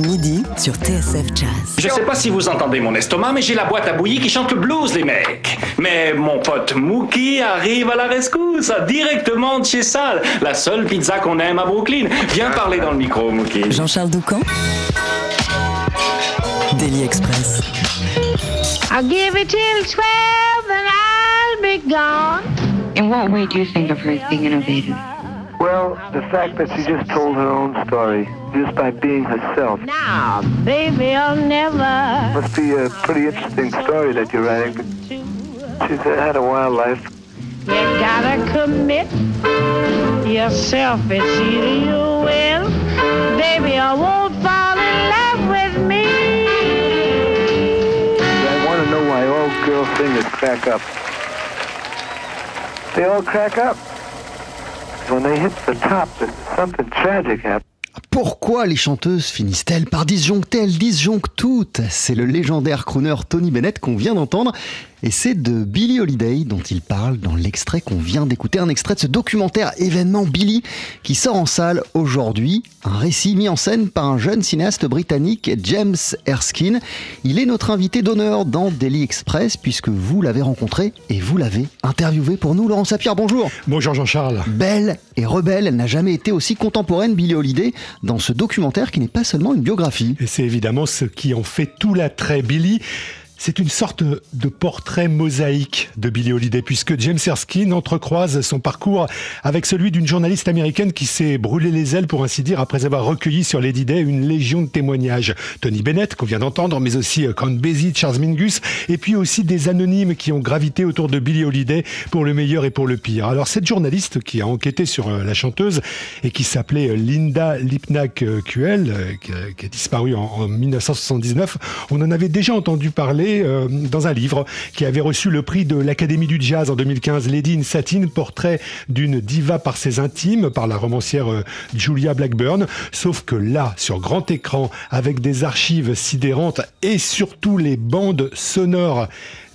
Midi sur TSF Jazz. Je sais pas si vous entendez mon estomac, mais j'ai la boîte à bouillie qui chante le blues, les mecs. Mais mon pote Mookie arrive à la rescousse, directement de chez Sal, la seule pizza qu'on aime à Brooklyn. Viens parler dans le micro, Mookie. Jean-Charles Doucan Daily Express. I'll give it till 12 and I'll be gone. In what way do you think of her as being innovative? Well, the fact that she just told her own story just by being herself Now, baby, I'll never. must be a pretty interesting story that you're writing. She's had a wild life. You gotta commit yourself. It's either you will, baby, I won't fall in love with me. I want to know why all girl singers crack up. They all crack up. Pourquoi les chanteuses finissent-elles par disjoncter? Elles disjonctent toutes. C'est le légendaire crooner Tony Bennett qu'on vient d'entendre. Et c'est de Billie Holiday dont il parle dans l'extrait qu'on vient d'écouter. Un extrait de ce documentaire événement Billie qui sort en salle aujourd'hui. Un récit mis en scène par un jeune cinéaste britannique, James Erskine. Il est notre invité d'honneur dans Daily Express puisque vous l'avez rencontré et vous l'avez interviewé pour nous. Laurent Sapir, bonjour. Bonjour Jean-Charles. Belle et rebelle, elle n'a jamais été aussi contemporaine, Billie Holiday, dans ce documentaire qui n'est pas seulement une biographie. Et c'est évidemment ce qui en fait tout l'attrait. Billy, c'est une sorte de portrait mosaïque de Billie Holiday, puisque James Erskine entrecroise son parcours avec celui d'une journaliste américaine qui s'est brûlé les ailes, pour ainsi dire, après avoir recueilli sur Lady Day une légion de témoignages. Tony Bennett, qu'on vient d'entendre, mais aussi euh, Count Basie, Charles Mingus, et puis aussi des anonymes qui ont gravité autour de Billie Holiday pour le meilleur et pour le pire. Alors cette journaliste qui a enquêté sur euh, la chanteuse et qui s'appelait euh, Linda Lipnack-Kuel, qui a disparu en, en 1979, on en avait déjà entendu parler euh, dans un livre qui avait reçu le prix de l'Académie du Jazz en 2015, Lady in Satin, portrait d'une diva par ses intimes, par la romancière euh, Julia Blackburn. Sauf que là, sur grand écran, avec des archives sidérantes et surtout les bandes sonores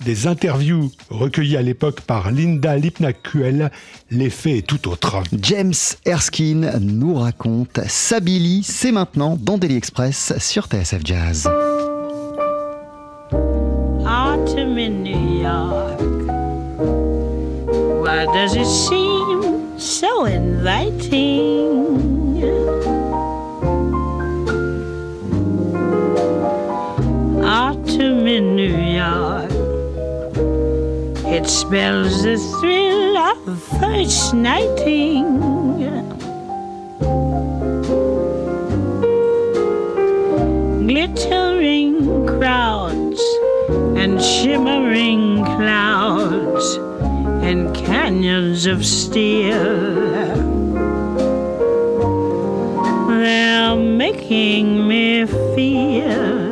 des interviews recueillies à l'époque par Linda Lipnack-Kuel, l'effet est tout autre. James Erskine nous raconte Sabili, c'est maintenant dans Daily Express sur TSF Jazz. York. Why does it seem so inviting? Autumn in New York. It spells the thrill of first nighting. Glittering crowds and shimmering clouds and canyons of steel. They're making me feel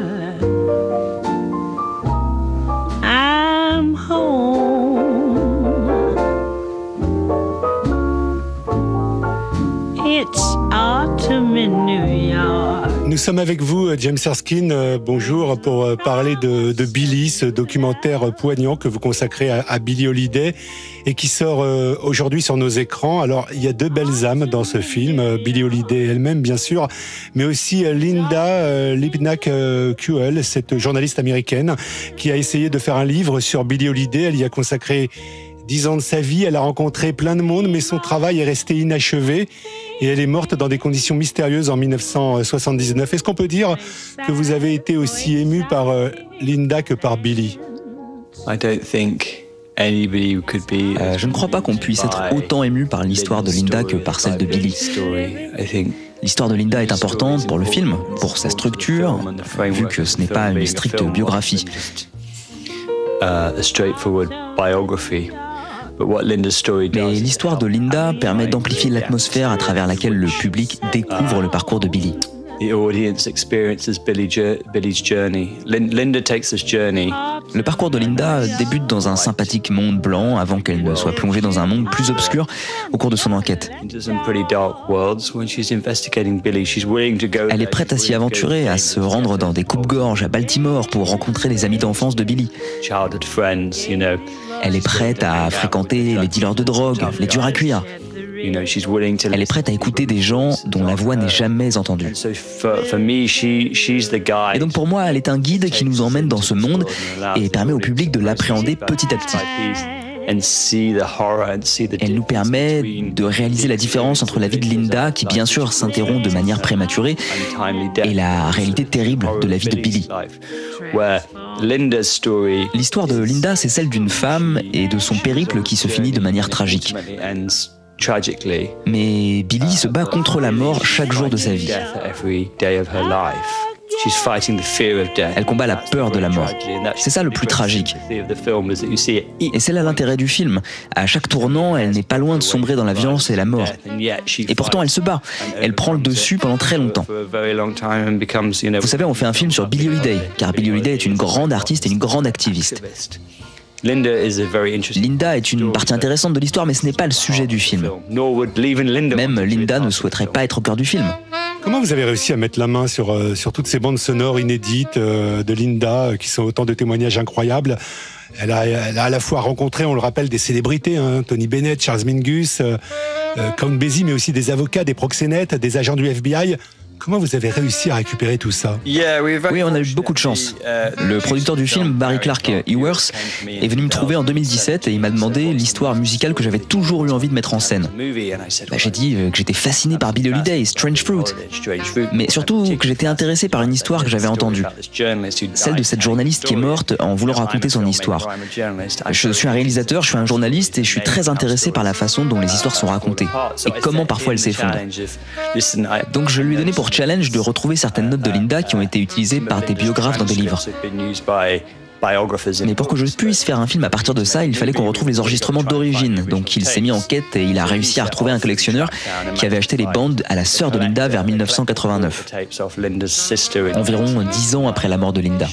I'm home. It's autumn in New York. Nous sommes avec vous, James Erskine. Euh, Bonjour pour euh, parler de, de Billy, ce documentaire poignant que vous consacrez à, à Billie Holiday et qui sort euh, aujourd'hui sur nos écrans. Alors, il y a deux belles âmes dans ce film, euh, Billie Holiday elle-même, bien sûr, mais aussi euh, Linda euh, Lipnack-Kuel, cette journaliste américaine qui a essayé de faire un livre sur Billie Holiday. Elle y a consacré dix ans de sa vie. Elle a rencontré plein de monde, mais son travail est resté inachevé et elle est morte dans des conditions mystérieuses en 1979. Est-ce qu'on peut dire que vous avez été aussi ému par euh, Linda que par Billy? I don't think anybody could be. Euh, je ne crois pas qu'on puisse être autant ému par l'histoire de Linda que par celle de Billy. L'histoire de Linda est importante pour le film, pour sa structure, vu que ce n'est pas une stricte biographie. Mais l'histoire de Linda permet d'amplifier l'atmosphère à travers laquelle le public découvre le parcours de Billy. The audience experiences Billy's journey. Lin- Linda takes this journey Le parcours de Linda débute dans un sympathique monde blanc avant qu'elle ne soit plongée dans un monde plus obscur au cours de son enquête. Elle est prête à s'y aventurer, à se rendre dans des coupes-gorges à Baltimore pour rencontrer les amis d'enfance de Billy. Elle est prête à fréquenter les dealers de drogue, les durs à cuire. Elle est prête à écouter des gens dont la voix n'est jamais entendue. Et donc pour moi, elle est un guide qui nous emmène dans ce monde et permet au public de l'appréhender petit à petit. Elle nous permet de réaliser la différence entre la vie de Linda, qui bien sûr s'interrompt de manière prématurée, et la réalité terrible de la vie de Billy. L'histoire de Linda, c'est celle d'une femme et de son périple qui se finit de manière tragique. Mais Billy se bat contre la mort chaque jour de sa vie. Elle combat la peur de la mort. C'est ça le plus tragique. Et c'est là l'intérêt du film. À chaque tournant, elle n'est pas loin de sombrer dans la violence et la mort. Et pourtant, elle se bat. Elle prend le dessus pendant très longtemps. Vous savez, on fait un film sur Billie Holiday, car Billie Holiday est une grande artiste et une grande activiste. Linda est une partie intéressante de l'histoire, mais ce n'est pas le sujet du film. Même Linda ne souhaiterait pas être au cœur du film. Comment vous avez réussi à mettre la main sur, euh, sur toutes ces bandes sonores inédites euh, de Linda, euh, qui sont autant de témoignages incroyables? Elle a, elle a, à la fois rencontré, on le rappelle, des célébrités, hein, Tony Bennett, Charles Mingus, Count Basie, mais aussi des avocats, des proxénètes, des agents du FBI. Comment vous avez réussi à récupérer tout ça Oui, on a eu beaucoup de chance. Le producteur du film, Barry Clark Ewers, est venu me trouver en 2017 et il m'a demandé l'histoire musicale que j'avais toujours eu envie de mettre en scène. Bah, j'ai dit que j'étais fasciné par Billie Holiday, Strange Fruit, mais surtout que j'étais intéressé par une histoire que j'avais entendue, celle de cette journaliste qui est morte en voulant raconter son histoire. Je suis un réalisateur, je suis un journaliste et je suis très intéressé par la façon dont les histoires sont racontées et comment parfois elles s'effondrent. Donc je lui ai donné pour challenge de retrouver certaines notes de Linda qui ont été utilisées par des biographes dans des livres. Mais pour que je puisse faire un film à partir de ça, il fallait qu'on retrouve les enregistrements d'origine. Donc il s'est mis en quête et il a réussi à retrouver un collectionneur qui avait acheté les bandes à la sœur de Linda vers 1989, environ dix ans après la mort de Linda.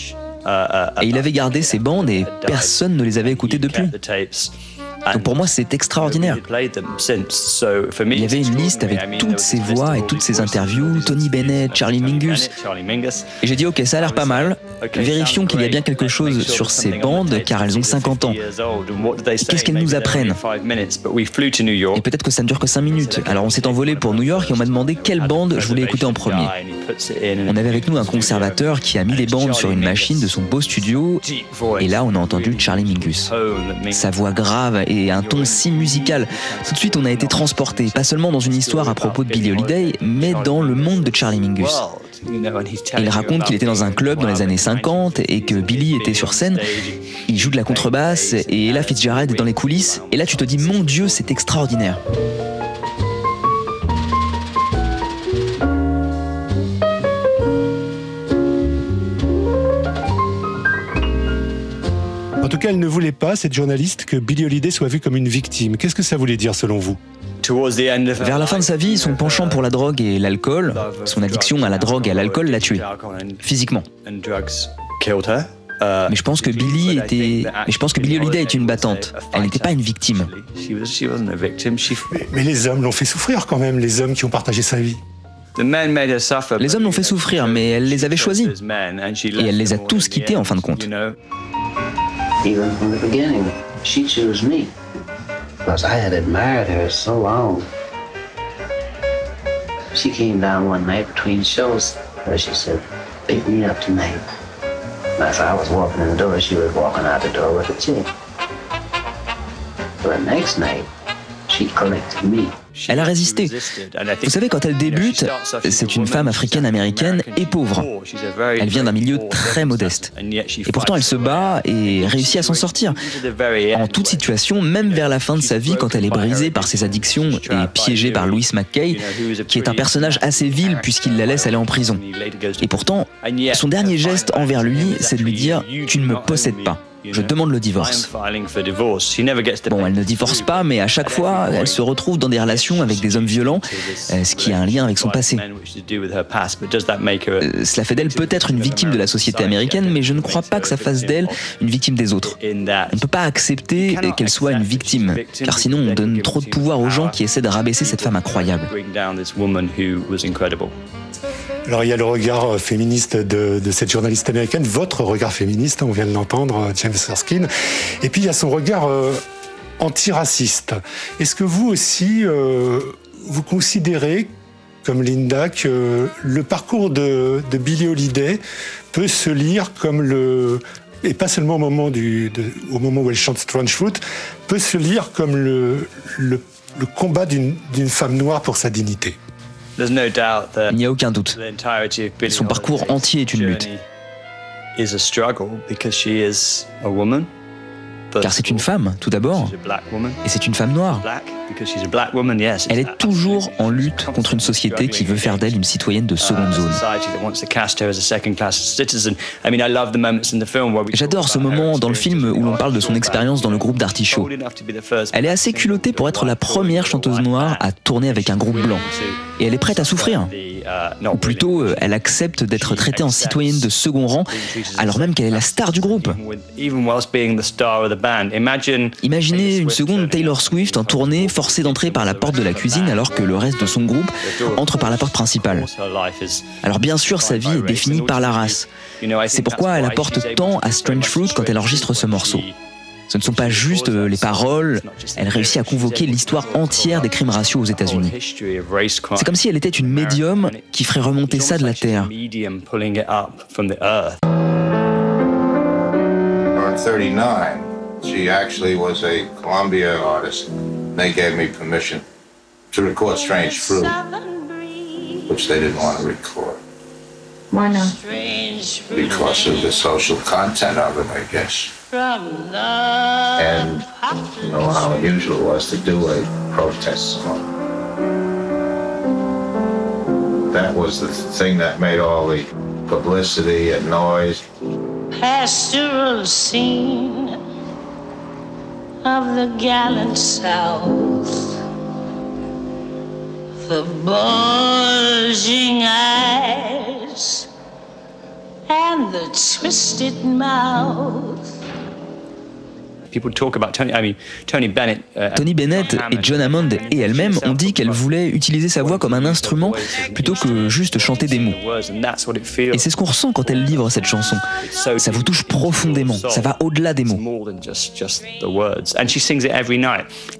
Et il avait gardé ces bandes et personne ne les avait écoutées depuis. Donc pour moi, c'est extraordinaire. Il y avait une liste avec toutes ces voix et toutes ces interviews, Tony Bennett, Charlie Mingus. Et j'ai dit, ok, ça a l'air pas mal. Vérifions qu'il y a bien quelque chose sur ces bandes, car elles ont 50 ans. Qu'est-ce qu'elles nous apprennent? Et peut-être que ça ne dure que 5 minutes. Alors on s'est envolé pour New York et on m'a demandé quelle bande je voulais écouter en premier. On avait avec nous un conservateur qui a mis les bandes sur une machine de son beau studio, et là on a entendu Charlie Mingus. Sa voix grave et un ton si musical. Tout de suite, on a été transporté, pas seulement dans une histoire à propos de Billie Holiday, mais dans le monde de Charlie Mingus. Il raconte qu'il était dans un club dans les années 50 et que Billy était sur scène. Il joue de la contrebasse et Ella Fitzgerald est dans les coulisses. Et là, tu te dis, mon Dieu, c'est extraordinaire. Cas, elle ne voulait pas, cette journaliste, que Billie Holiday soit vue comme une victime. Qu'est-ce que ça voulait dire selon vous? Vers la fin de sa vie, son penchant pour la drogue et l'alcool, son addiction à la drogue et à l'alcool l'a tué, physiquement. Mais je pense que Billy était, mais je pense que Billie Holiday est une battante. Elle n'était pas une victime. Mais, mais les hommes l'ont fait souffrir quand même, les hommes qui ont partagé sa vie. Les hommes l'ont fait souffrir, mais elle les avait choisis. Et elle les a tous quittés en fin de compte. Even from the beginning, she chose me. Because I had admired her so long. She came down one night between shows she said, pick me up tonight. As I was walking in the door, she was walking out the door with a chick. The next night, she collected me. Elle a résisté. Vous savez, quand elle débute, c'est une femme africaine-américaine et pauvre. Elle vient d'un milieu très modeste. Et pourtant, elle se bat et réussit à s'en sortir. En toute situation, même vers la fin de sa vie, quand elle est brisée par ses addictions et piégée par Louis McKay, qui est un personnage assez vil puisqu'il la laisse aller en prison. Et pourtant, son dernier geste envers lui, c'est de lui dire ⁇ Tu ne me possèdes pas ⁇ je demande le divorce. Bon, elle ne divorce pas, mais à chaque fois, elle se retrouve dans des relations avec des hommes violents, euh, ce qui a un lien avec son passé. Euh, cela fait d'elle peut-être une victime de la société américaine, mais je ne crois pas que ça fasse d'elle une victime des autres. On ne peut pas accepter qu'elle soit une victime, car sinon on donne trop de pouvoir aux gens qui essaient de rabaisser cette femme incroyable. Alors il y a le regard euh, féministe de, cette journaliste américaine, votre regard féministe, on vient de l'entendre, euh, James Erskine. Et puis il y a son regard euh, antiraciste. Est-ce que vous aussi, vous considérez, comme Linda, que le parcours de, de Billie Holiday peut se lire comme le, et pas seulement au moment, du, au moment où elle chante Strange Fruit, peut se lire comme le, le, le combat d'une femme noire pour sa dignité? Il n'y a aucun doute. Son parcours entier est une lutte. Car c'est une femme, tout d'abord, et c'est une femme noire. Elle est toujours en lutte contre une société qui veut faire d'elle une citoyenne de seconde zone. J'adore ce moment dans le film où l'on parle de son expérience dans le groupe d'Artichaut. Elle est assez culottée pour être la première chanteuse noire à tourner avec un groupe blanc. Et elle est prête à souffrir. Ou plutôt, euh, elle accepte d'être traitée en citoyenne de second rang, alors même qu'elle est la star du groupe. Imaginez une seconde Taylor Swift en tournée, forcée d'entrer par la porte de la cuisine alors que le reste de son groupe entre par la porte principale. Alors bien sûr, sa vie est définie par la race. C'est pourquoi elle apporte tant à Strange Fruit quand elle enregistre ce morceau. Ce ne sont pas juste euh, les paroles, elle réussit à convoquer l'histoire entière des crimes raciaux aux États-Unis. C'est comme si elle était une médium qui ferait remonter ça de la terre. She actually was a Columbia artist. They gave me permission to record Strange Fruit, which they didn't want to record. Why not? Because of the social content of it, I guess. And you know how unusual it was to do a protest song. That was the thing that made all the publicity and noise. Pastoral scene of the gallant South. The bulging eyes and the twisted mouth. Tony Bennett et John Hammond et elle-même ont dit qu'elle voulait utiliser sa voix comme un instrument plutôt que juste chanter des mots. Et c'est ce qu'on ressent quand elle livre cette chanson. Ça vous touche profondément, ça va au-delà des mots.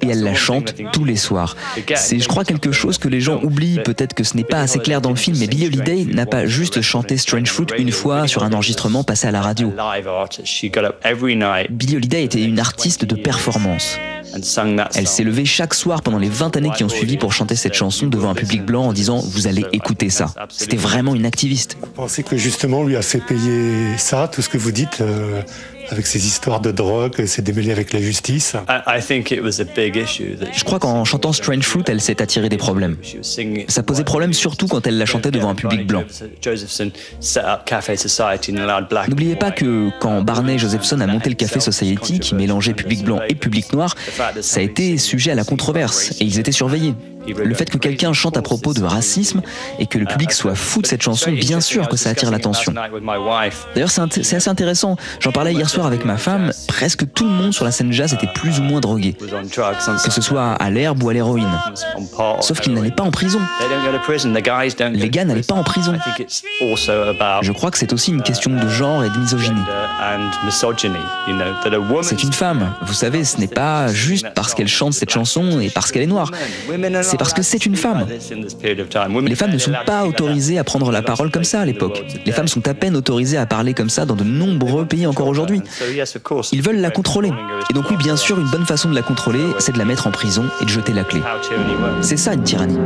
Et elle la chante tous les soirs. C'est, je crois, quelque chose que les gens oublient. Peut-être que ce n'est pas assez clair dans le film, mais Billie Holiday n'a pas juste chanté Strange Fruit une fois sur un enregistrement passé à la radio. Billie Holiday était une artiste de performance. Elle s'est levée chaque soir pendant les 20 années qui ont suivi pour chanter cette chanson devant un public blanc en disant Vous allez écouter ça. C'était vraiment une activiste. Vous pensez que justement lui a fait payer ça, tout ce que vous dites euh, avec ces histoires de drogue, s'est démêlée avec la justice. Je crois qu'en chantant Strange Fruit, elle s'est attirée des problèmes. Ça posait problème surtout quand elle la chantait devant un public blanc. N'oubliez pas que quand Barney Josephson a monté le Café Society, qui mélangeait public blanc et public noir, ça a été sujet à la controverse et ils étaient surveillés. Le fait que quelqu'un chante à propos de racisme et que le public soit fou de cette chanson, bien sûr que ça attire l'attention. D'ailleurs, c'est assez intéressant. J'en parlais hier soir avec ma femme. Presque tout le monde sur la scène jazz était plus ou moins drogué. Que ce soit à l'herbe ou à l'héroïne. Sauf qu'ils n'allaient pas en prison. Les gars n'allaient pas en prison. Je crois que c'est aussi une question de genre et de misogynie. C'est une femme. Vous savez, ce n'est pas juste parce qu'elle chante cette chanson et parce qu'elle est noire c'est parce que c'est une femme. Les femmes ne sont pas autorisées à prendre la parole comme ça à l'époque. Les femmes sont à peine autorisées à parler comme ça dans de nombreux pays encore aujourd'hui. Ils veulent la contrôler. Et donc oui, bien sûr, une bonne façon de la contrôler, c'est de la mettre en prison et de jeter la clé. C'est ça une tyrannie.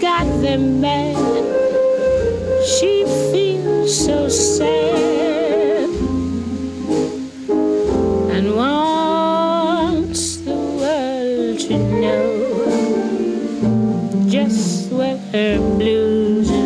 got them mad. She feels so sad. And wants the world to know just where her blues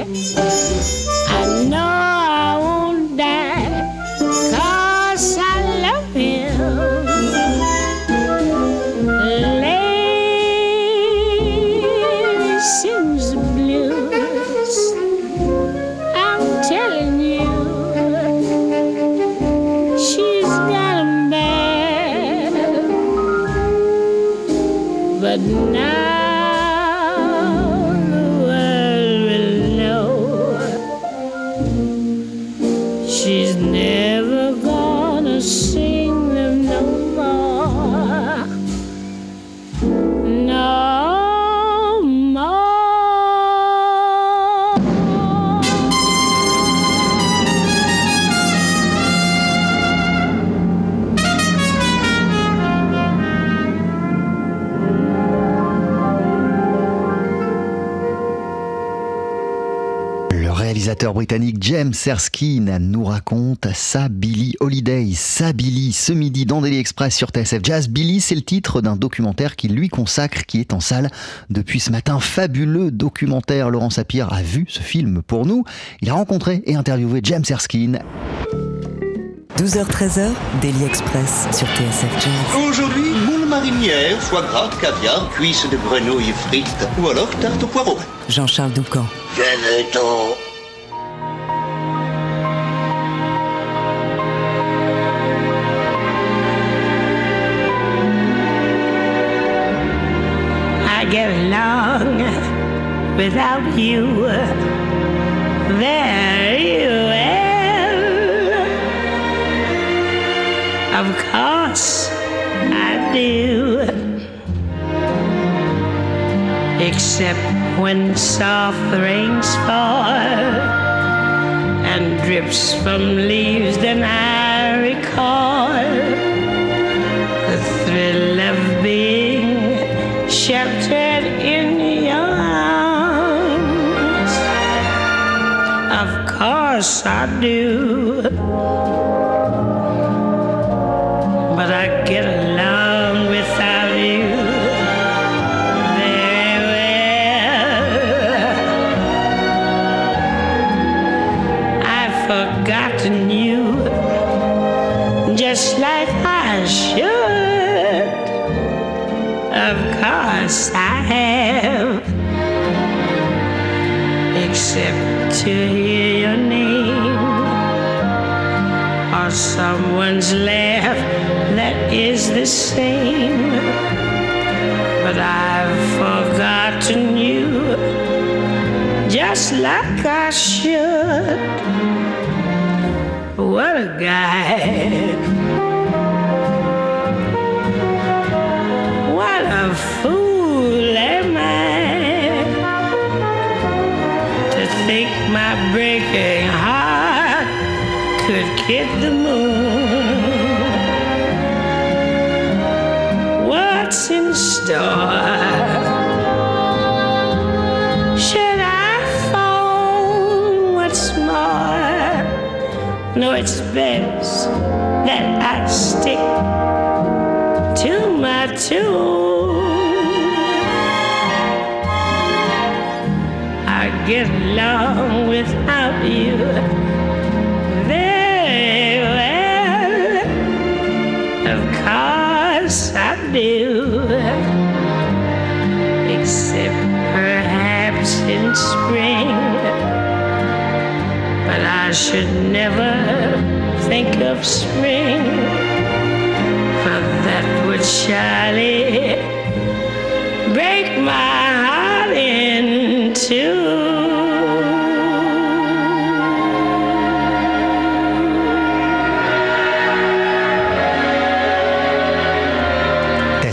Okay. britannique James Erskine nous raconte sa Billie Holiday. Sa ce midi dans Daily Express sur TSF Jazz. Billy, c'est le titre d'un documentaire qui lui consacre, qui est en salle depuis ce matin. Fabuleux documentaire. Laurent Sapir a vu ce film pour nous. Il a rencontré et interviewé James Erskine. 12h-13h, Daily Express sur TSF Jazz. Aujourd'hui, moule marinière, foie gras, caviar, cuisses de grenouille frites ou alors tarte au poireau. Jean-Charles Doucan. Venez-t'en get along without you very well. Of course, I do. Except when soft rains fall and drips from leaves, then I recall do.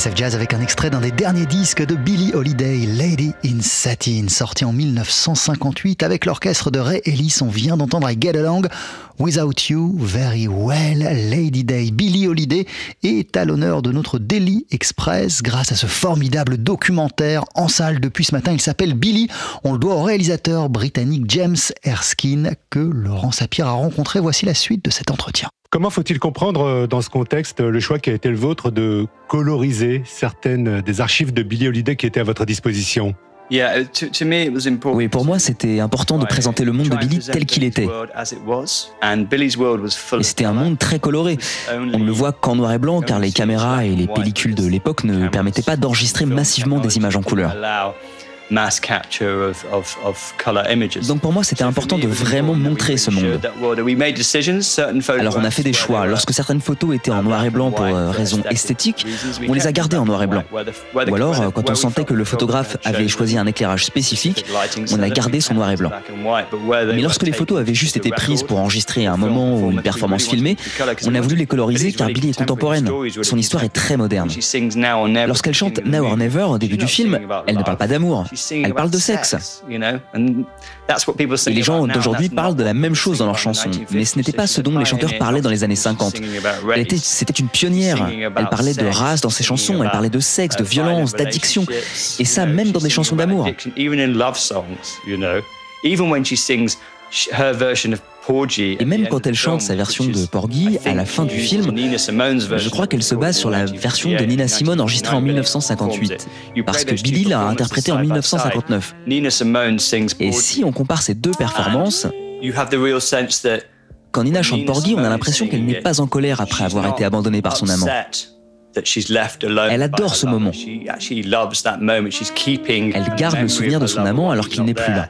Of Jazz avec un extrait d'un des derniers disques de Billie Holiday, Lady in Satin, sorti en 1958 avec l'orchestre de Ray Ellis. On vient d'entendre I Get Without You, Very Well, Lady Day. Billie Holiday est à l'honneur de notre Daily Express grâce à ce formidable documentaire en salle depuis ce matin. Il s'appelle Billy. On le doit au réalisateur britannique James Erskine que Laurent Sapir a rencontré. Voici la suite de cet entretien. Comment faut-il comprendre euh, dans ce contexte le choix qui a été le vôtre de coloriser certaines des archives de Billie Holiday qui étaient à votre disposition? Oui, pour moi, c'était important de présenter le monde de Billy tel qu'il était. Et c'était un monde très coloré. On ne le voit qu'en noir et blanc car les caméras et les pellicules de l'époque ne permettaient pas d'enregistrer massivement des images en couleur. Donc pour moi, c'était important de vraiment montrer ce monde. Alors on a fait des choix. Lorsque certaines photos étaient en noir et blanc pour euh, raisons esthétiques, on les a gardées en noir et blanc. Ou alors, euh, quand on sentait que le photographe avait choisi un éclairage spécifique, on a gardé son noir et blanc. Mais lorsque les photos avaient juste été prises pour enregistrer un moment ou une performance filmée, on a voulu les coloriser car Billy est contemporaine. Son histoire est très moderne. Lorsqu'elle chante Now or Never au début du film, elle ne parle pas d'amour. Elle parle de sexe. Et les gens d'aujourd'hui parlent de la même chose dans leurs chansons, mais ce n'était pas ce dont les chanteurs parlaient dans les années 50. Elle était, c'était une pionnière. Elle parlait de race dans ses chansons, elle parlait de sexe, de violence, d'addiction, et ça même dans des chansons d'amour. Et même quand elle chante sa version de Porgy à la fin du film, je crois qu'elle se base sur la version de Nina Simone enregistrée en 1958, parce que Billy l'a interprétée en 1959. Et si on compare ces deux performances, quand Nina chante Porgy, on a l'impression qu'elle n'est pas en colère après avoir été abandonnée par son amant. Elle adore ce moment. Elle garde le souvenir de son amant alors qu'il n'est plus là.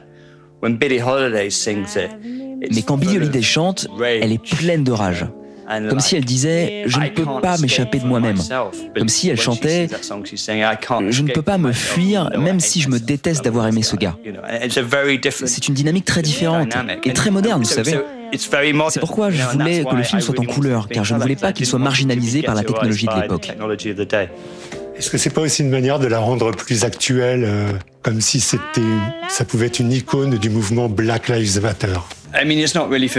Mais quand Billie Holiday chante, elle est pleine de rage. Comme si elle disait ⁇ Je ne peux pas m'échapper de moi-même ⁇ Comme si elle chantait ⁇ Je ne peux pas me fuir même si je me déteste d'avoir aimé ce gars ⁇ C'est une dynamique très différente et très moderne, vous savez. C'est pourquoi je voulais que le film soit en couleur, car je ne voulais pas qu'il soit marginalisé par la technologie de l'époque. Est-ce que c'est pas aussi une manière de la rendre plus actuelle, euh, comme si c'était, ça pouvait être une icône du mouvement Black Lives Matter?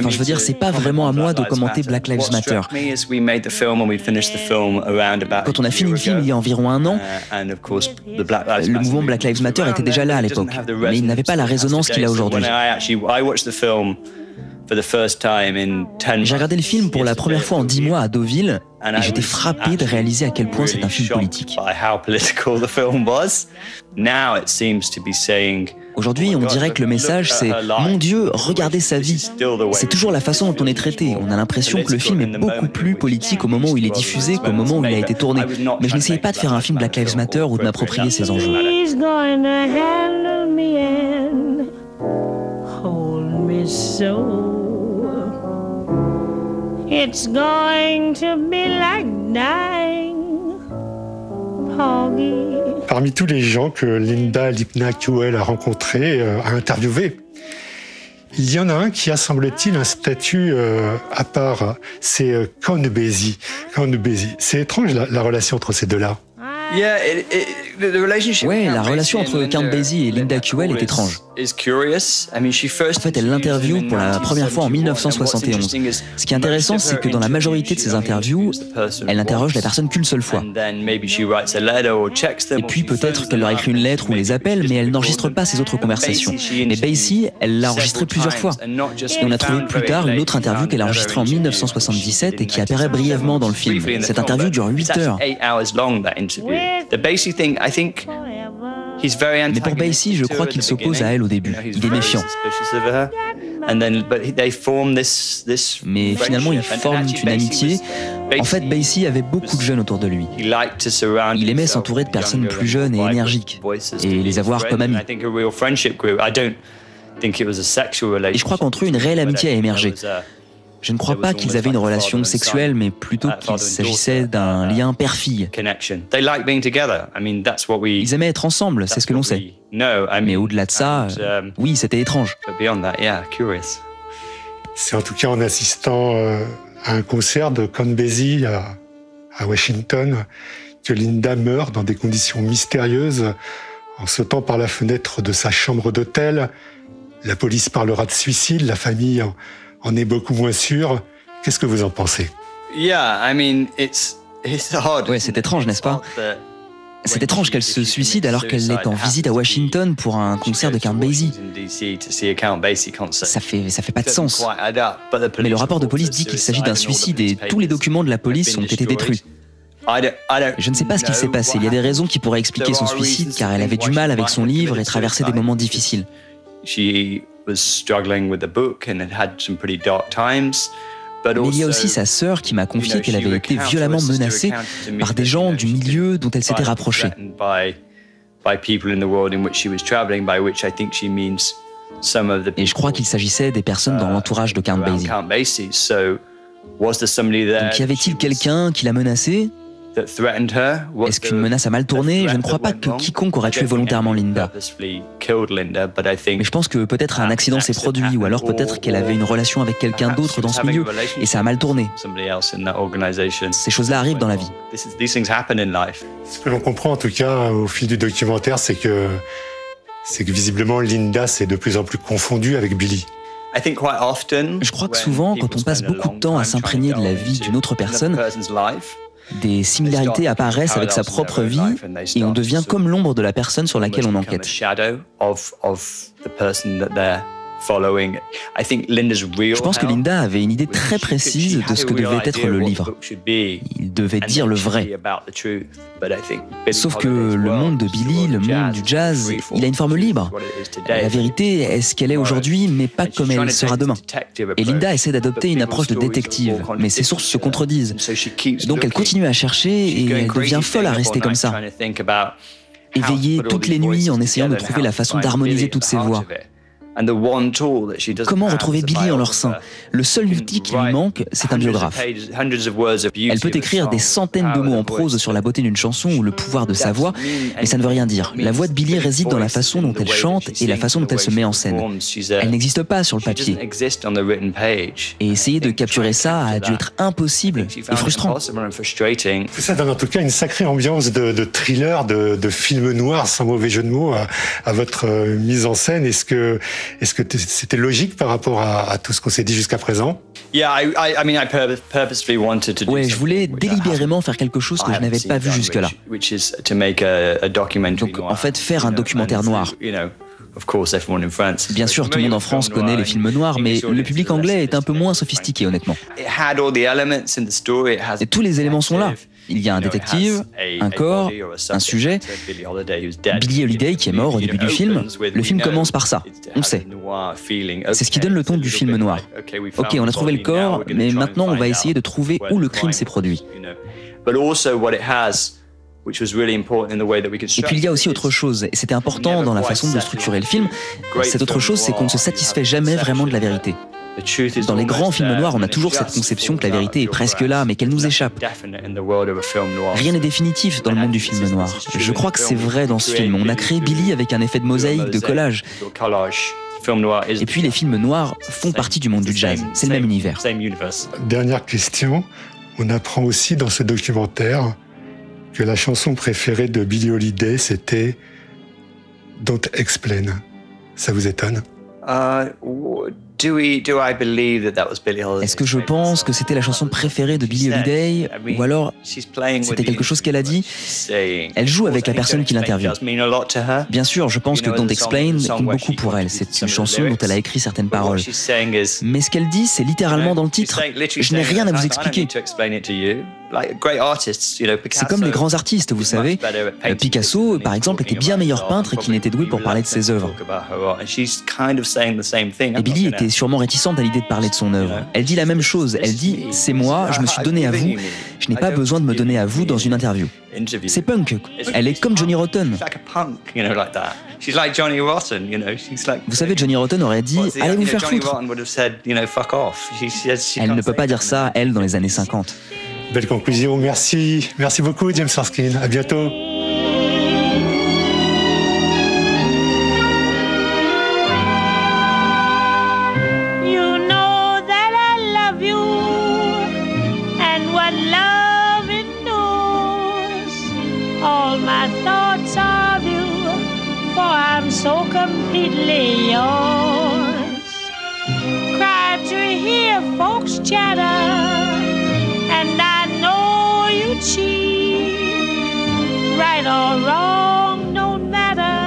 Enfin, je veux dire, c'est pas vraiment à moi de commenter Black Lives Matter. Quand on a fini le film il y a environ un an, le mouvement Black Lives Matter était déjà là à l'époque, mais il n'avait pas la résonance qu'il a aujourd'hui. J'ai regardé le film pour la première fois en dix mois à Deauville et j'étais frappé de réaliser à quel point c'est un film politique. Aujourd'hui, on dirait que le message c'est Mon Dieu, regardez sa vie. C'est toujours la façon dont on est traité. On a l'impression que le film est beaucoup plus politique au moment où il est diffusé qu'au moment où il a été tourné. Mais je n'essayais pas de faire un film Black Lives Matter ou de m'approprier ces enjeux. It's going to be like dying, parmi tous les gens que Linda Lipna Kewell a rencontrés, euh, a interviewés, il y en a un qui a, semble-t-il, un statut euh, à part. C'est euh, Basie. C'est étrange la relation entre ces deux-là. Ouais, la relation entre Count Basie et Linda Kewell est étrange. En fait, elle l'interviewe pour la première fois en 1971. Ce qui est intéressant, c'est que dans la majorité de ses interviews, elle n'interroge la personne qu'une seule fois. Et puis peut-être qu'elle leur écrit une lettre ou les appelle, mais elle n'enregistre pas ses autres conversations. Mais Basie, elle l'a enregistré plusieurs fois. Et on a trouvé plus tard une autre interview qu'elle a enregistrée en 1977 et qui apparaît brièvement dans le film. Cette interview dure 8 heures. Mais pour Basie, je crois qu'il s'oppose à elle au début. Il est méfiant. Mais finalement, ils forment une amitié. En fait, Basie avait beaucoup de jeunes autour de lui. Il aimait s'entourer de personnes plus jeunes et énergiques et les avoir comme amis. Et je crois qu'entre eux, une réelle amitié a émergé. Je ne crois pas qu'ils avaient une relation sexuelle, mais plutôt qu'il s'agissait d'un lien père-fille. Ils aimaient être ensemble, c'est ce que l'on sait. Mais au-delà de ça, euh, oui, c'était étrange. C'est en tout cas en assistant euh, à un concert de Count Basie à, à Washington que Linda meurt dans des conditions mystérieuses en sautant par la fenêtre de sa chambre d'hôtel. La police parlera de suicide, la famille en, en est beaucoup moins sûre. Qu'est-ce que vous en pensez? Ouais, c'est étrange, n'est-ce pas? C'est étrange qu'elle se suicide alors qu'elle est en visite à Washington pour un concert de Count Basie. Ça fait, ça fait pas de sens. Mais le rapport de police dit qu'il s'agit d'un suicide et tous les documents de la police ont été détruits. Je ne sais pas ce qui s'est passé. Il y a des raisons qui pourraient expliquer son suicide car elle avait du mal avec son livre et traversait des moments difficiles. Mais il y a aussi sa sœur qui m'a confié qu'elle avait été violemment menacée par des gens du milieu dont elle s'était rapprochée. Et je crois qu'il s'agissait des personnes dans l'entourage de Count Basie. Donc y avait-il quelqu'un qui l'a menacée? Est-ce qu'une menace a mal tourné? Je ne crois pas que quiconque aurait tué volontairement Linda. Mais je pense que peut-être un accident s'est produit, ou alors peut-être qu'elle avait une relation avec quelqu'un d'autre dans ce milieu, et ça a mal tourné. Ces choses-là arrivent dans la vie. Ce que l'on comprend en tout cas au fil du documentaire, c'est que, c'est que visiblement Linda s'est de plus en plus confondue avec Billy. Je crois que souvent, quand on passe beaucoup de temps à s'imprégner de la vie d'une autre personne, des similarités apparaissent avec sa propre vie et on devient comme l'ombre de la personne sur laquelle on enquête. Je pense que Linda avait une idée très précise de ce que devait être le livre. Il devait dire le vrai. Sauf que le monde de Billy, le monde du jazz, il a une forme libre. La vérité est ce qu'elle est aujourd'hui, mais pas comme elle sera demain. Et Linda essaie d'adopter une approche de détective, mais ses sources se contredisent. Donc elle continue à chercher et elle devient folle à rester comme ça. Éveillée toutes les nuits en essayant de trouver la façon d'harmoniser toutes ces voix. Comment retrouver Billy en leur sein Le seul outil qui lui manque, c'est un biographe. Elle peut écrire des centaines de mots en prose sur la beauté d'une chanson ou le pouvoir de sa voix, mais ça ne veut rien dire. La voix de Billy réside dans la façon dont elle chante et la façon dont elle se met en scène. Elle n'existe pas sur le papier. Et essayer de capturer ça a dû être impossible et frustrant. Ça donne en tout cas une sacrée ambiance de, thriller, de, film noir, sans mauvais jeu de mots, à, à votre euh, mise en scène. Est-ce que est-ce que c'était logique par rapport à, tout ce qu'on s'est dit jusqu'à présent? Oui, je voulais délibérément faire quelque chose que je n'avais pas vu jusque-là. Donc, en fait, faire un documentaire noir. Bien sûr, tout le monde en France connaît les films noirs, mais le public anglais est un peu moins sophistiqué, honnêtement. Et tous les éléments sont là. Il y a un détective, un corps, un sujet. Billy Holiday qui est mort au début du film. Le film commence par ça. On sait. C'est ce qui donne le ton du film noir. Ok, on a trouvé le corps, mais maintenant on va essayer de trouver où le crime s'est produit. Et puis il y a aussi autre chose, et c'était important dans la façon de structurer le film. Cette autre chose, c'est qu'on ne se satisfait jamais vraiment de la vérité. Dans les grands films noirs, on a toujours cette conception que la vérité est presque là, mais qu'elle nous échappe. Rien n'est définitif dans le monde du film noir. Je crois que c'est vrai dans ce film. On a créé Billy avec un effet de mosaïque, de collage. Et puis les films noirs font partie du monde du jazz. C'est le même univers. Dernière question. On apprend aussi dans ce documentaire que la chanson préférée de Billie Holiday, c'était Don't Explain. Ça vous étonne? Est-ce que je pense que c'était la chanson préférée de Billie Holiday ou alors c'était quelque chose qu'elle a dit? Elle joue avec la personne qui l'interviewe. Bien sûr, je pense que Don't Explain compte beaucoup pour elle. C'est une chanson dont elle a écrit certaines paroles. Mais ce qu'elle dit, c'est littéralement dans le titre. Je n'ai rien à vous expliquer. C'est comme les grands artistes, vous savez. Picasso, par exemple, était bien meilleur peintre qu'il n'était doué pour parler de ses œuvres. Et Billy était sûrement réticente à l'idée de parler de son œuvre. Elle dit la même chose. Elle dit C'est moi, je me suis donné à vous. Je n'ai pas besoin de me donner à vous dans une interview. C'est punk. Elle est comme Johnny Rotten. Vous savez, Johnny Rotten aurait dit Allez vous faire foutre. Elle ne peut pas dire ça, elle, dans les années 50. Belle conclusion. Merci. Merci beaucoup, James Erskine. À bientôt. Folks chatter, and I know you cheat. Right or wrong, don't matter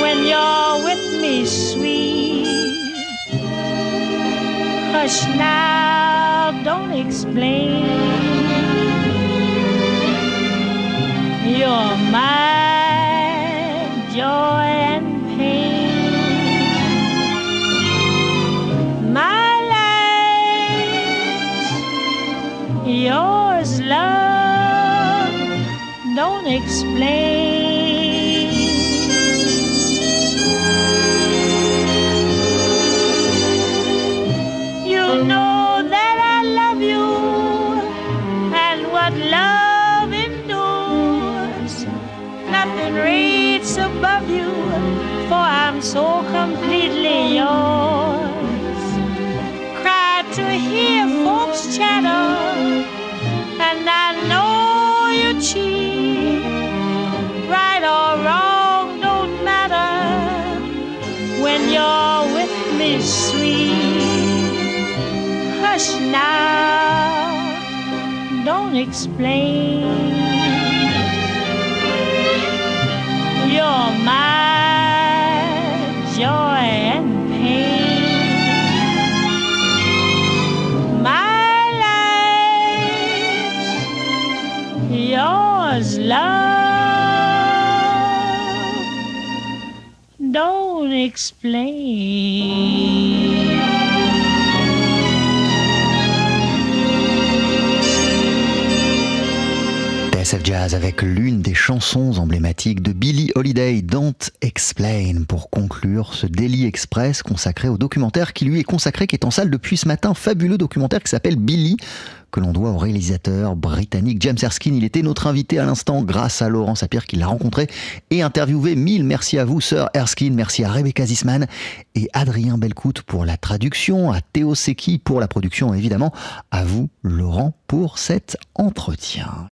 when you're with me, sweet. Hush now, don't explain. You're my yours, love, don't explain. Explain. You're my joy and pain. My life, yours, love. Don't explain. Avec l'une des chansons emblématiques de Billie Holiday, Don't Explain, pour conclure ce Daily Express consacré au documentaire qui lui est consacré, qui est en salle depuis ce matin, fabuleux documentaire qui s'appelle Billy, que l'on doit au réalisateur britannique James Erskine. Il était notre invité à l'instant grâce à Laurent Sapir qui l'a rencontré et interviewé. Mille merci à vous, Sir Erskine. Merci à Rebecca Zisman et Adrien Belcout pour la traduction, à Théo Seki pour la production, évidemment, à vous, Laurent, pour cet entretien.